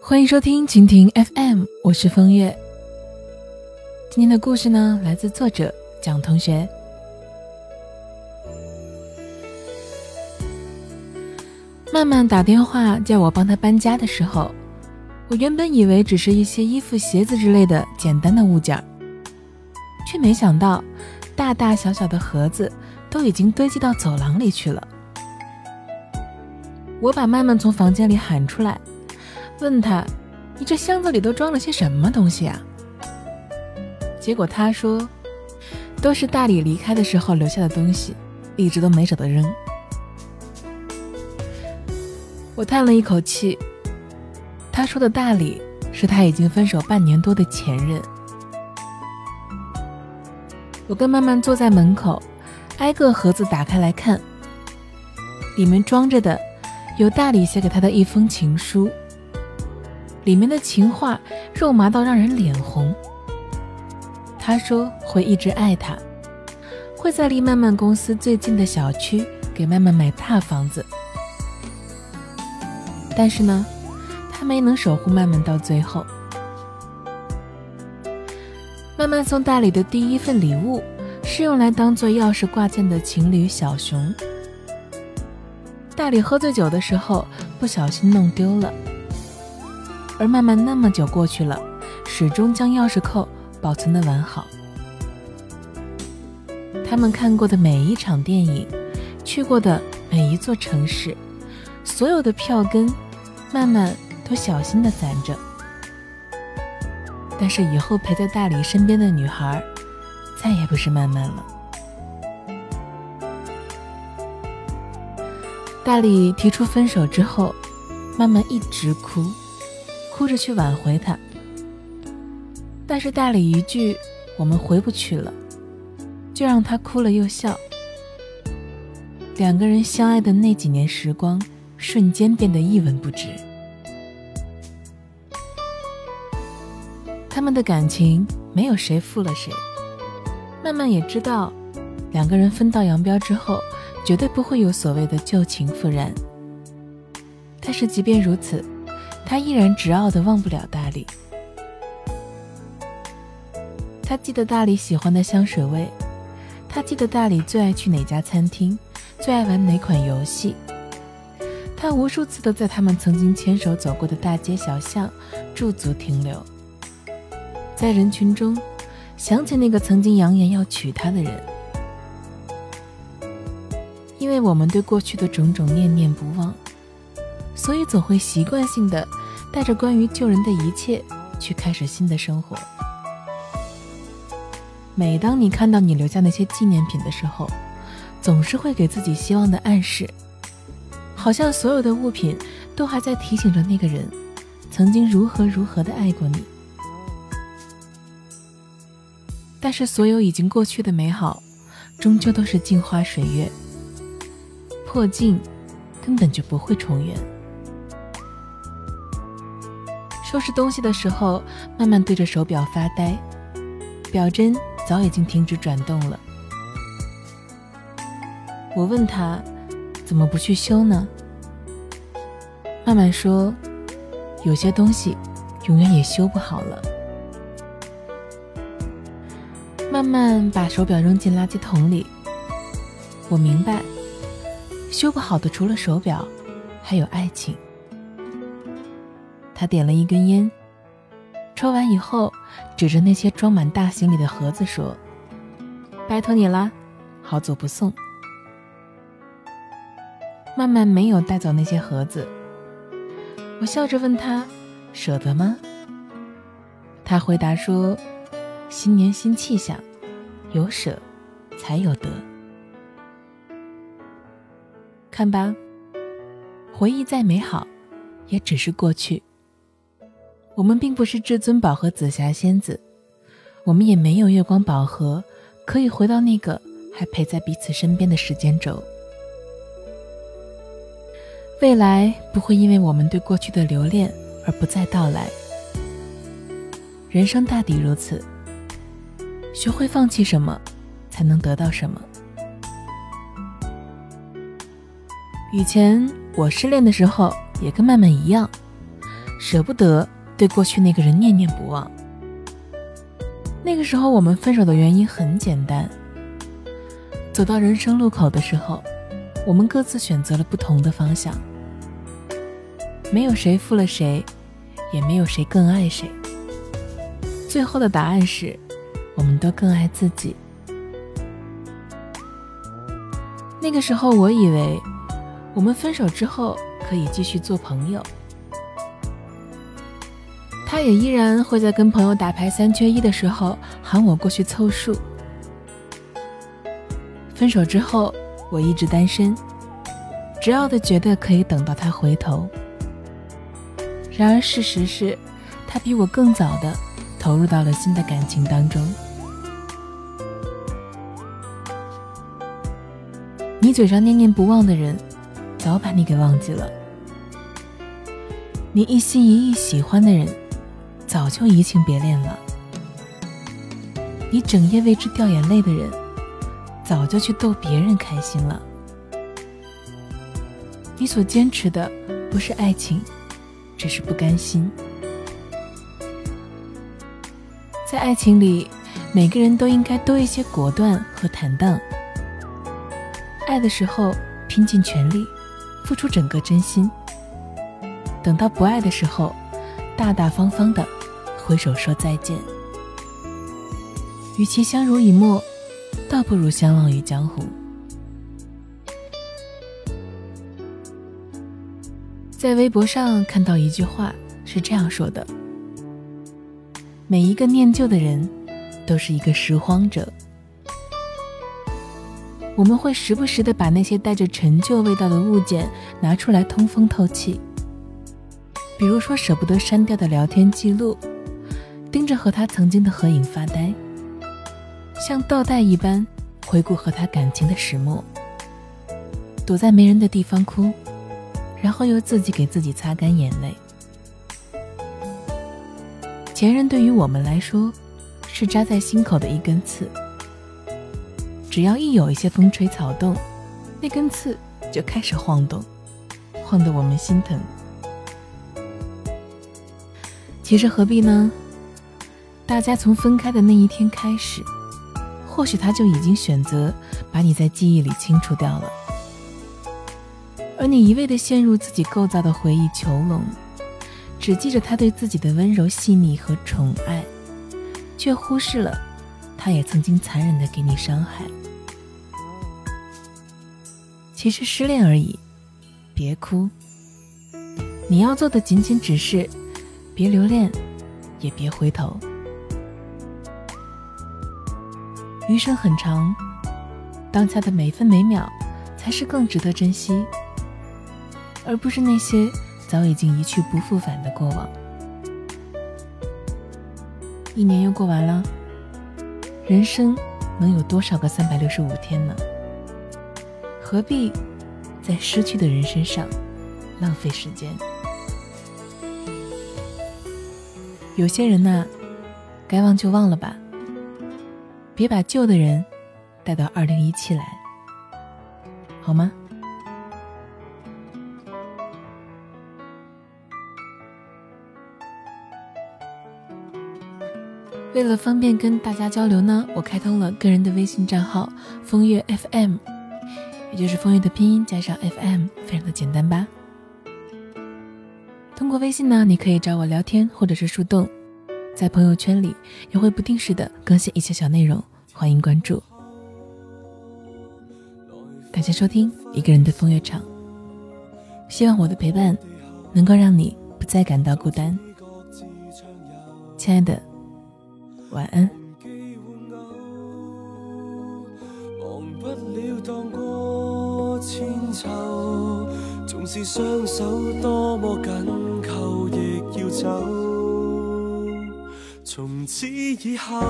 欢迎收听蜻蜓 FM，我是风月。今天的故事呢，来自作者蒋同学。曼曼打电话叫我帮她搬家的时候，我原本以为只是一些衣服、鞋子之类的简单的物件，却没想到大大小小的盒子都已经堆积到走廊里去了。我把曼曼从房间里喊出来，问她：“你这箱子里都装了些什么东西啊？”结果她说：“都是大理离开的时候留下的东西，一直都没舍得扔。”我叹了一口气。他说的大理是他已经分手半年多的前任。我跟曼曼坐在门口，挨个盒子打开来看，里面装着的。有大理写给他的一封情书，里面的情话肉麻到让人脸红。他说会一直爱她，会在离曼曼公司最近的小区给曼曼买大房子。但是呢，他没能守护曼曼到最后。曼曼送大理的第一份礼物是用来当做钥匙挂件的情侣小熊。大理喝醉酒的时候不小心弄丢了，而曼曼那么久过去了，始终将钥匙扣保存的完好。他们看过的每一场电影，去过的每一座城市，所有的票根，曼曼都小心的攒着。但是以后陪在大理身边的女孩，再也不是曼曼了。大理提出分手之后，曼曼一直哭，哭着去挽回他。但是大理一句“我们回不去了”，就让他哭了又笑。两个人相爱的那几年时光，瞬间变得一文不值。他们的感情没有谁负了谁。曼曼也知道，两个人分道扬镳之后。绝对不会有所谓的旧情复燃。但是即便如此，他依然执拗的忘不了大理。他记得大理喜欢的香水味，他记得大理最爱去哪家餐厅，最爱玩哪款游戏。他无数次的在他们曾经牵手走过的大街小巷驻足停留，在人群中想起那个曾经扬言要娶她的人。因为我们对过去的种种念念不忘，所以总会习惯性的带着关于旧人的一切去开始新的生活。每当你看到你留下那些纪念品的时候，总是会给自己希望的暗示，好像所有的物品都还在提醒着那个人曾经如何如何的爱过你。但是，所有已经过去的美好，终究都是镜花水月。破镜根本就不会重圆。收拾东西的时候，慢慢对着手表发呆，表针早已经停止转动了。我问他，怎么不去修呢？慢慢说，有些东西永远也修不好了。慢慢把手表扔进垃圾桶里。我明白。修不好的除了手表，还有爱情。他点了一根烟，抽完以后，指着那些装满大行李的盒子说：“拜托你了，好走不送。”曼曼没有带走那些盒子。我笑着问他：“舍得吗？”他回答说：“新年新气象，有舍才有得。”看吧，回忆再美好，也只是过去。我们并不是至尊宝和紫霞仙子，我们也没有月光宝盒，可以回到那个还陪在彼此身边的时间轴。未来不会因为我们对过去的留恋而不再到来。人生大抵如此，学会放弃什么，才能得到什么。以前我失恋的时候也跟曼曼一样，舍不得对过去那个人念念不忘。那个时候我们分手的原因很简单，走到人生路口的时候，我们各自选择了不同的方向，没有谁负了谁，也没有谁更爱谁。最后的答案是，我们都更爱自己。那个时候我以为，我们分手之后可以继续做朋友。他也依然会在跟朋友打牌三缺一的时候喊我过去凑数。分手之后，我一直单身，执拗的觉得可以等到他回头。然而事实是，他比我更早的投入到了新的感情当中。嘴上念念不忘的人，早把你给忘记了；你一心一意喜欢的人。早就移情别恋了。你整夜为之掉眼泪的人，早就去逗别人开心了。你所坚持的不是爱情，只是不甘心。在爱情里，每个人都应该多一些果断和坦荡。爱的时候拼尽全力，付出整个真心；等到不爱的时候，大大方方的。挥手说再见，与其相濡以沫，倒不如相忘于江湖。在微博上看到一句话是这样说的：“每一个念旧的人，都是一个拾荒者。我们会时不时的把那些带着陈旧味道的物件拿出来通风透气，比如说舍不得删掉的聊天记录。”盯着和他曾经的合影发呆，像倒带一般回顾和他感情的始末，躲在没人的地方哭，然后又自己给自己擦干眼泪。前任对于我们来说，是扎在心口的一根刺，只要一有一些风吹草动，那根刺就开始晃动，晃得我们心疼。其实何必呢？大家从分开的那一天开始，或许他就已经选择把你在记忆里清除掉了，而你一味的陷入自己构造的回忆囚笼，只记着他对自己的温柔细腻和宠爱，却忽视了他也曾经残忍的给你伤害。其实失恋而已，别哭。你要做的仅仅只是，别留恋，也别回头。余生很长，当下的每分每秒才是更值得珍惜，而不是那些早已经一去不复返的过往。一年又过完了，人生能有多少个三百六十五天呢？何必在失去的人身上浪费时间？有些人呐，该忘就忘了吧。别把旧的人带到二零一七来，好吗？为了方便跟大家交流呢，我开通了个人的微信账号“风月 FM”，也就是风月的拼音加上 FM，非常的简单吧？通过微信呢，你可以找我聊天或者是树洞。在朋友圈里也会不定时的更新一些小内容，欢迎关注。感谢收听一个人的风月场，希望我的陪伴能够让你不再感到孤单。亲爱的，晚安。纵是双手多么紧扣，亦要走。从此以后，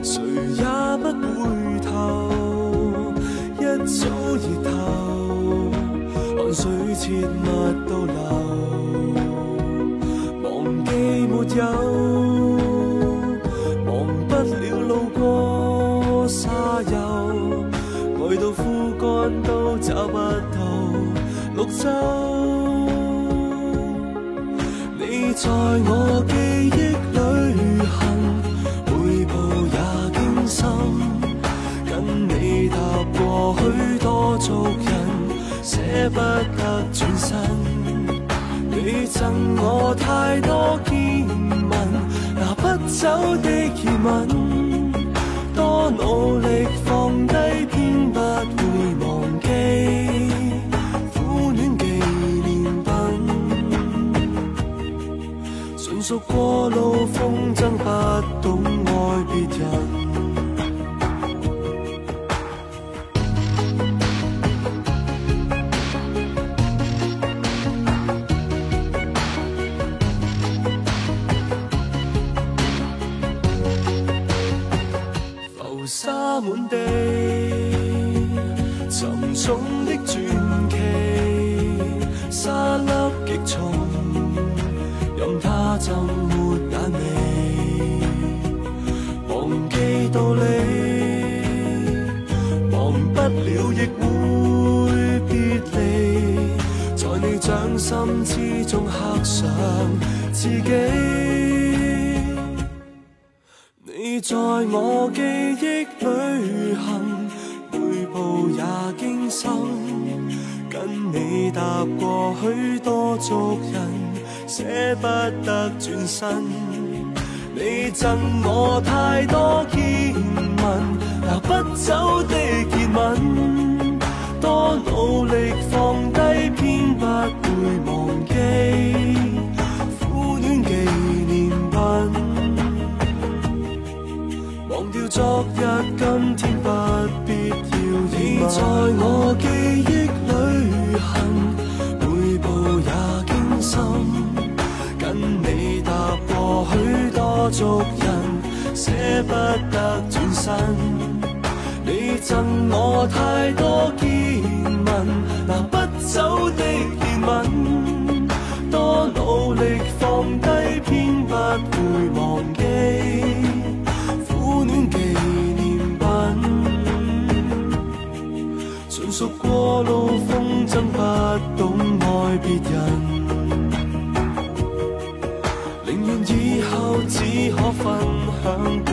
谁也不回头。一早热透，汗水切勿倒流。忘记没有。绿洲。你在我记忆旅行，每步也惊心。跟你踏过许多足印，舍不得转身。你赠我太多见闻，拿不走的疑问。走过路风亦会别离，在你掌心之中刻上自己。你在我记忆旅行，每步也惊心。跟你踏过许多俗人，舍不得转身。你赠我太多见闻，拿不走的热吻。努力放低，偏不会忘记苦恋纪念品。忘掉昨日，今天不必要你在我记忆旅行，每步也惊心。跟你踏过许多俗人，舍不得转身。你赠我太多见，不走的疑问。多努力放低，偏不会忘记。苦恋纪念品，纯属过路风筝，不懂爱别人。宁愿以后只可分享。